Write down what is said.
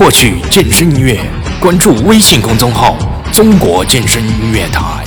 获取健身音乐关注微信公众号中国健身音乐台